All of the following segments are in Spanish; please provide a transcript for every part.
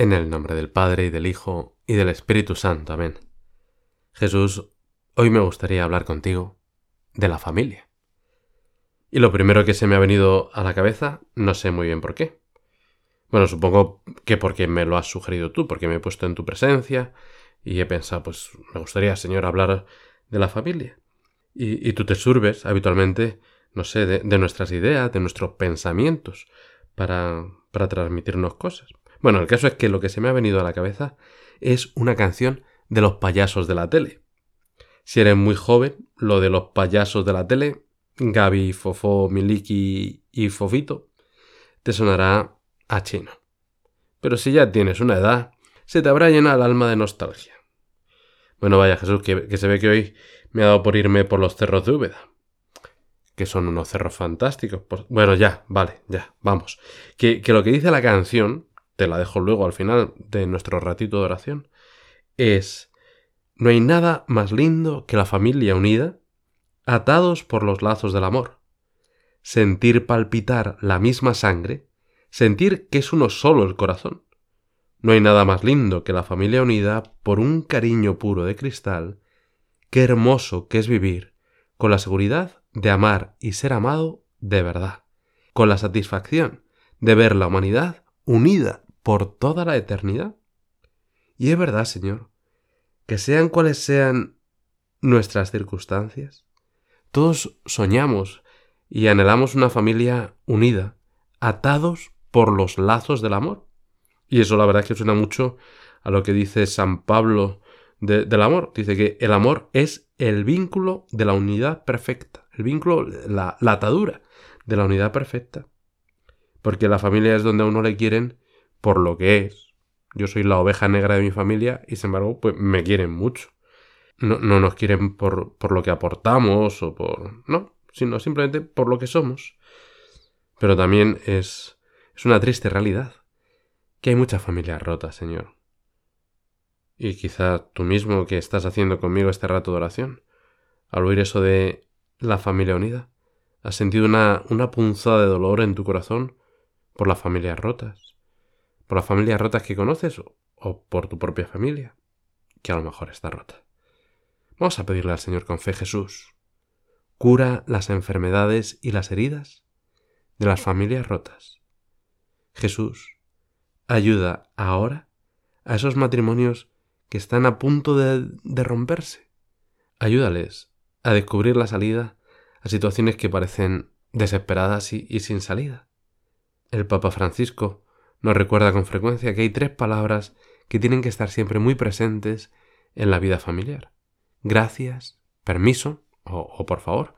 En el nombre del Padre y del Hijo y del Espíritu Santo. Amén. Jesús, hoy me gustaría hablar contigo de la familia. Y lo primero que se me ha venido a la cabeza, no sé muy bien por qué. Bueno, supongo que porque me lo has sugerido tú, porque me he puesto en tu presencia y he pensado, pues me gustaría, Señor, hablar de la familia. Y, tú te surbes habitualmente, no sé, de, de, nuestras ideas, de nuestros pensamientos, para, para transmitirnos cosas. Bueno, el caso es que lo que se me ha venido a la cabeza es una canción de los payasos de la tele. Si eres muy joven, lo de los payasos de la tele, Gaby, Fofó, Miliki y Fofito, te sonará a chino. Pero si ya tienes una edad, se te habrá llenado el alma de nostalgia. Bueno, vaya Jesús, que, se ve que hoy me ha dado por irme por los cerros de Úbeda. Que son unos cerros fantásticos. Bueno, ya, vale, ya, vamos. Que lo que dice la canción te la dejo luego al final de nuestro ratito de oración, es, no hay nada más lindo que la familia unida, atados por los lazos del amor. Sentir palpitar la misma sangre, sentir que es uno solo el corazón. No hay nada más lindo que la familia unida por un cariño puro de cristal. Qué hermoso que es vivir con la seguridad de amar y ser amado de verdad, con la satisfacción de ver la humanidad unida por toda la eternidad. Y es verdad, Señor, que sean cuales sean nuestras circunstancias, todos soñamos y anhelamos una familia unida, atados por los lazos del amor. Y eso la verdad que suena mucho a lo que dice San Pablo del amor. Dice que el amor es el vínculo de la unidad perfecta, el vínculo, la, la atadura de la unidad perfecta. Porque la familia es donde a uno le quieren por lo que es. Yo soy la oveja negra de mi familia y sin embargo, pues me quieren mucho. No, no nos quieren por, por lo que aportamos o por... No, sino simplemente por lo que somos. Pero también es, es una triste realidad que hay muchas familias rotas, Señor. Y quizá tú mismo que estás haciendo conmigo este rato de oración, al oír eso de la familia unida, has sentido una, una punzada de dolor en tu corazón por las familias rotas por las familias rotas que conoces o por tu propia familia, que a lo mejor está rota. Vamos a pedirle al Señor con fe Jesús. Cura las enfermedades y las heridas de las familias rotas. Jesús, ayuda ahora a esos matrimonios que están a punto de, romperse. Ayúdales a descubrir la salida a situaciones que parecen desesperadas y sin salida. El Papa Francisco nos recuerda con frecuencia que hay tres palabras que tienen que estar siempre muy presentes en la vida familiar. Gracias, permiso o, por favor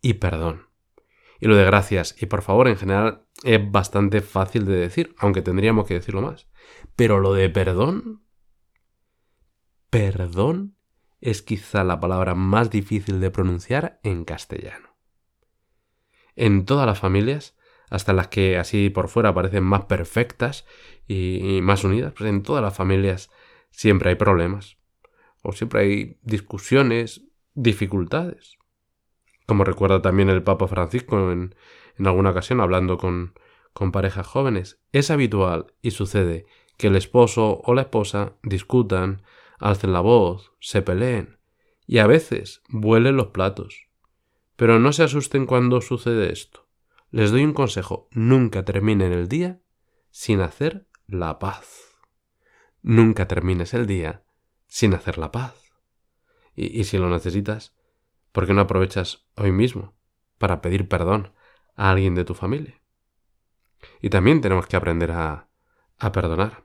y perdón. Y lo de gracias y por favor en general es bastante fácil de decir, aunque tendríamos que decirlo más. Pero lo de perdón... Perdón es quizá la palabra más difícil de pronunciar en castellano. En todas las familias hasta las que así por fuera parecen más perfectas y, más unidas, pues en todas las familias siempre hay problemas, o siempre hay discusiones, dificultades. Como recuerda también el Papa Francisco en, alguna ocasión hablando con, con parejas jóvenes, es habitual y sucede que el esposo o la esposa discutan, alcen la voz, se peleen y a veces vuelen los platos. Pero no se asusten cuando sucede esto les doy un consejo, nunca terminen el día sin hacer la paz. Nunca termines el día sin hacer la paz. Y, si lo necesitas, ¿por qué no aprovechas hoy mismo para pedir perdón a alguien de tu familia? Y también tenemos que aprender a, a perdonar.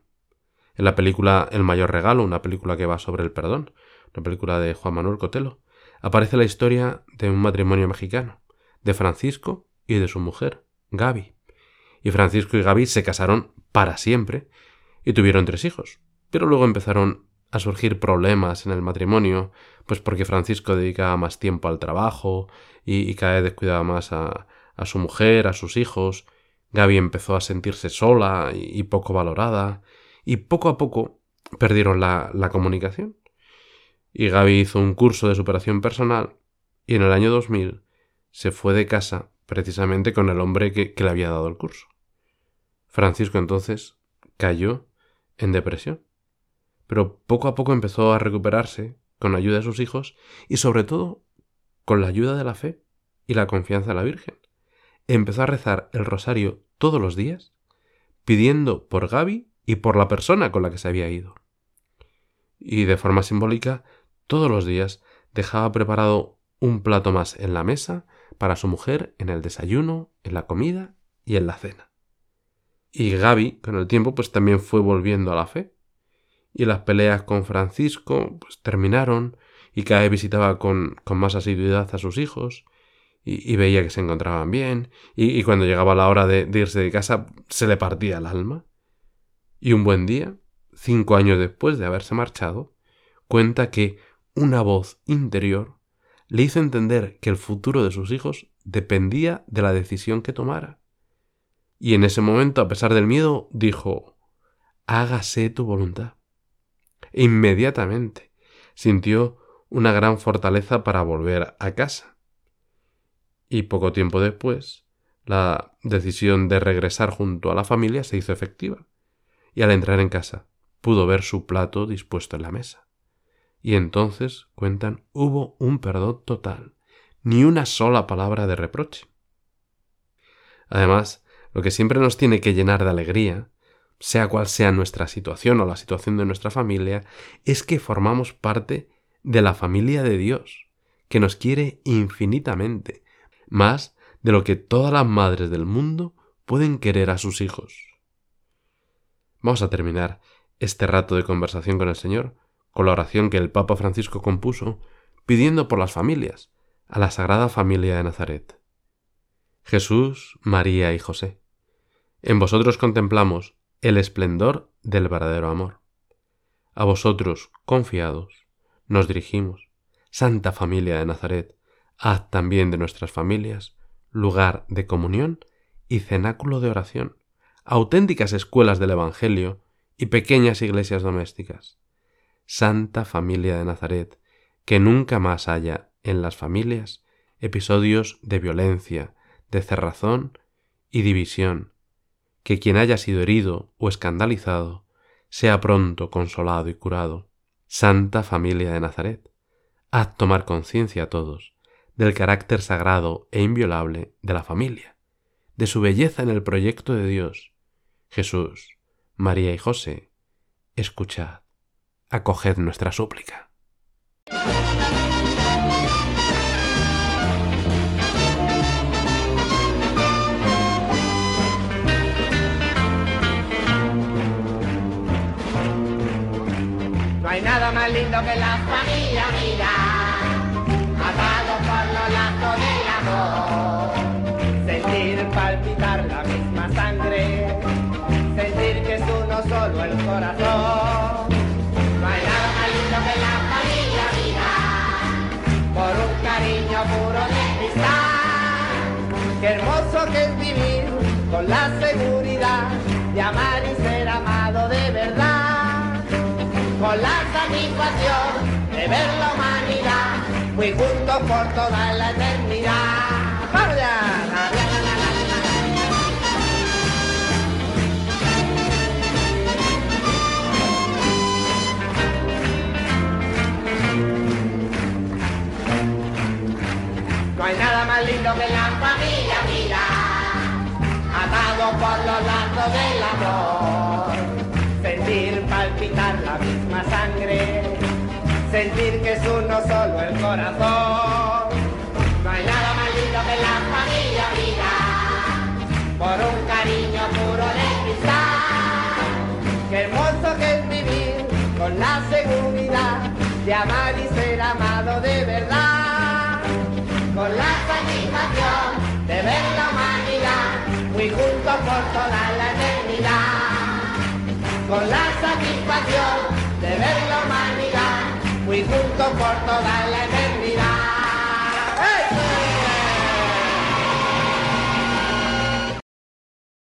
En la película El mayor regalo, una película que va sobre el perdón, una película de Juan Manuel Cotelo, aparece la historia de un matrimonio mexicano, de Francisco y de su mujer, Gaby. Y Francisco y Gaby se casaron para siempre y tuvieron tres hijos. Pero luego empezaron a surgir problemas en el matrimonio, pues porque Francisco dedicaba más tiempo al trabajo y, cada vez descuidaba más a, su mujer, a sus hijos. Gaby empezó a sentirse sola y, poco valorada, y poco a poco perdieron la, la comunicación. Y Gaby hizo un curso de superación personal y en el año 2000 se fue de casa precisamente con el hombre que, le había dado el curso. Francisco entonces cayó en depresión. Pero poco a poco empezó a recuperarse con la ayuda de sus hijos y sobre todo con la ayuda de la fe y la confianza en la Virgen. Empezó a rezar el rosario todos los días, pidiendo por Gaby y por la persona con la que se había ido. Y de forma simbólica, todos los días dejaba preparado un plato más en la mesa para su mujer en el desayuno, en la comida y en la cena. Y Gaby, con el tiempo, pues también fue volviendo a la fe. Y las peleas con Francisco, pues terminaron, y cada vez visitaba con, con más asiduidad a sus hijos, y, veía que se encontraban bien, y, cuando llegaba la hora de, de irse de casa, se le partía el alma. Y un buen día, cinco años después de haberse marchado, cuenta que una voz interior le hizo entender que el futuro de sus hijos dependía de la decisión que tomara. Y en ese momento, a pesar del miedo, dijo, hágase tu voluntad. E inmediatamente sintió una gran fortaleza para volver a casa. Y poco tiempo después, la decisión de regresar junto a la familia se hizo efectiva. Y al entrar en casa, pudo ver su plato dispuesto en la mesa. Y entonces, cuentan, hubo un perdón total, ni una sola palabra de reproche. Además, lo que siempre nos tiene que llenar de alegría, sea cual sea nuestra situación o la situación de nuestra familia, es que formamos parte de la familia de Dios, que nos quiere infinitamente, más de lo que todas las madres del mundo pueden querer a sus hijos. Vamos a terminar este rato de conversación con el Señor con la oración que el Papa Francisco compuso, pidiendo por las familias, a la Sagrada Familia de Nazaret. Jesús, María y José. En vosotros contemplamos el esplendor del verdadero amor. A vosotros, confiados, nos dirigimos, Santa Familia de Nazaret, haz también de nuestras familias lugar de comunión y cenáculo de oración, auténticas escuelas del Evangelio y pequeñas iglesias domésticas. Santa Familia de Nazaret, que nunca más haya en las familias episodios de violencia, de cerrazón y división, que quien haya sido herido o escandalizado sea pronto consolado y curado. Santa Familia de Nazaret, haz tomar conciencia a todos del carácter sagrado e inviolable de la familia, de su belleza en el proyecto de Dios. Jesús, María y José, escuchad acoged nuestra súplica. No hay nada más lindo que la familia, mira, Que es vivir con la seguridad de amar y ser amado de verdad. Con la satisfacción de ver la humanidad muy juntos por toda la eternidad. No hay nada más lindo que la familia, por los lazos del amor. Sentir palpitar la misma sangre, sentir que es uno solo el corazón. No hay nada más lindo que la familia, mira, por un cariño puro de cristal. Qué hermoso que es vivir con la seguridad de amar y ser amado de verdad con la satisfacción de ver la humanidad por toda la eternidad, con la satisfacción de ver la humanidad, fui junto por toda la eternidad.